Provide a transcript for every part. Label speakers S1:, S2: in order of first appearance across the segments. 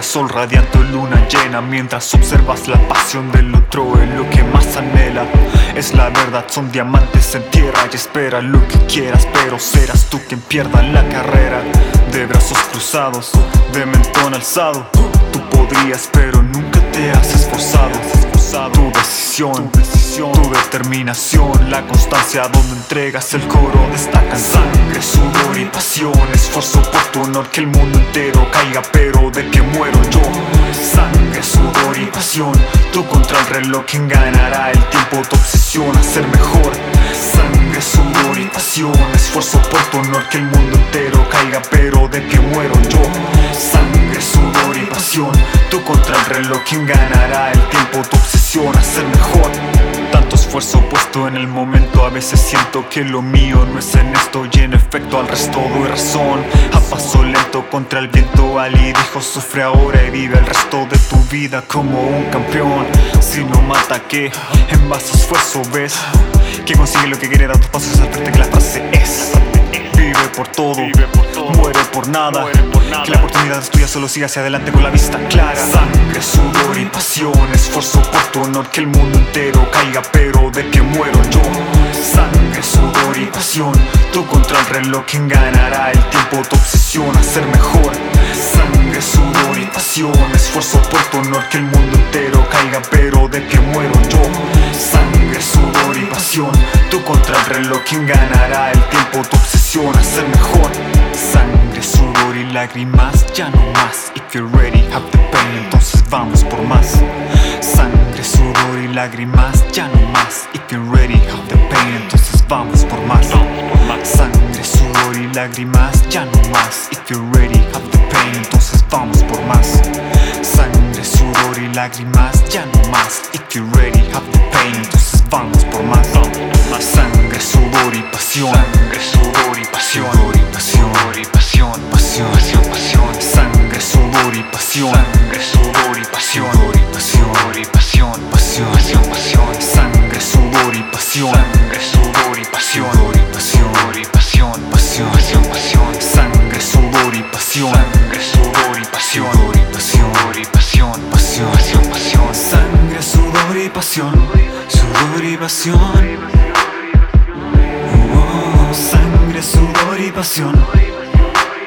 S1: sol radiante o luna llena Mientras observas la pasión del otro es lo que más anhela. Es la verdad, son diamantes en tierra y espera lo que quieras Pero serás tú quien pierda la carrera. De brazos cruzados, de mentón alzado Tú podrías pero nunca te has esforzado. Tu decisión, tu, determinación La constancia donde entregas el coro de esta canción. Sangre, sudor y pasión Esfuerzo por tu honor que el mundo entero caiga Pero muero yo. Sangre, sudor y pasión. Tú contra el reloj quien ganará el tiempo Tu obsesión a ser mejor. Sangre, sudor y pasión. Esfuerzo por tu honor que el mundo entero caiga Pero de que muero yo Sangre, sudor y pasión. Tú contra el reloj quien ganará el tiempo Tu obsesión a ser mejor. Tanto esfuerzo puesto en el momento A veces siento que lo mío no es en esto. Y en efecto al resto doy razón. A paso contra el viento Ali dijo sufre ahora y vive el resto de tu vida como un campeón. Si no mata que en a esfuerzo ves Que consigue lo que quiere dar tus pasos al frente que la frase es Vive por todo, muere por nada. Que la oportunidad es tuya, solo sigue hacia adelante con la vista clara. Sangre, sudor y pasión Esfuerzo por tu honor que el mundo entero caiga Pero de que muero yo Sangre, sudor y pasión Tú contra el reloj, quien ganará el tiempo Tu obsesión ser mejor. Sangre, sudor y pasión. Esfuerzo por tu honor que el mundo entero caiga Pero de que muero yo. Sangre, sudor y pasión. Tú contra el reloj, quien ganará el tiempo Tu obsesión a ser mejor. Sangre, sudor y lágrimas, ya no más. If you're ready, have the pain, entonces vamos por más. Sangre, sudor y lágrimas, lágrimas, ya no más. If you're ready, have the pain, entonces vamos por más. Sangre, sudor y lágrimas, ya no más. If you're ready, have the pain, entonces vamos por más. Sangre, sudor y pasión. Sangre, sudor y pasión. Sudor y pasión. Y pasión Pasión, pasión, pasión Sangre, sudor y pasión. Sangre, sudor pasión Pasión, pasión, Sangre, sudor y pasión Sudor y pasión Oh, sangre, sudor y pasión.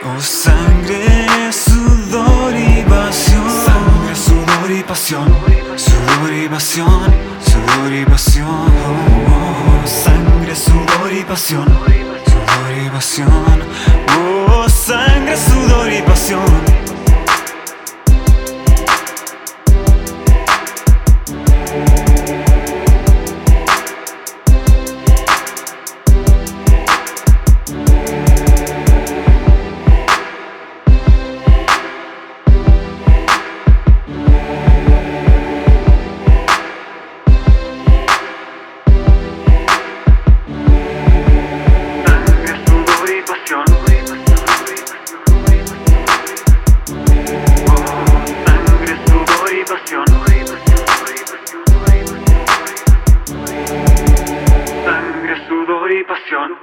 S1: Oh, sangre, sudor y pasión. Sangre, sudor y pasión. Sudor y pasión. Sudor y pasión. Oh, sangre, sudor y pasión. Sudor y pasión. Oh, sangre, sudor y pasión. y pasión.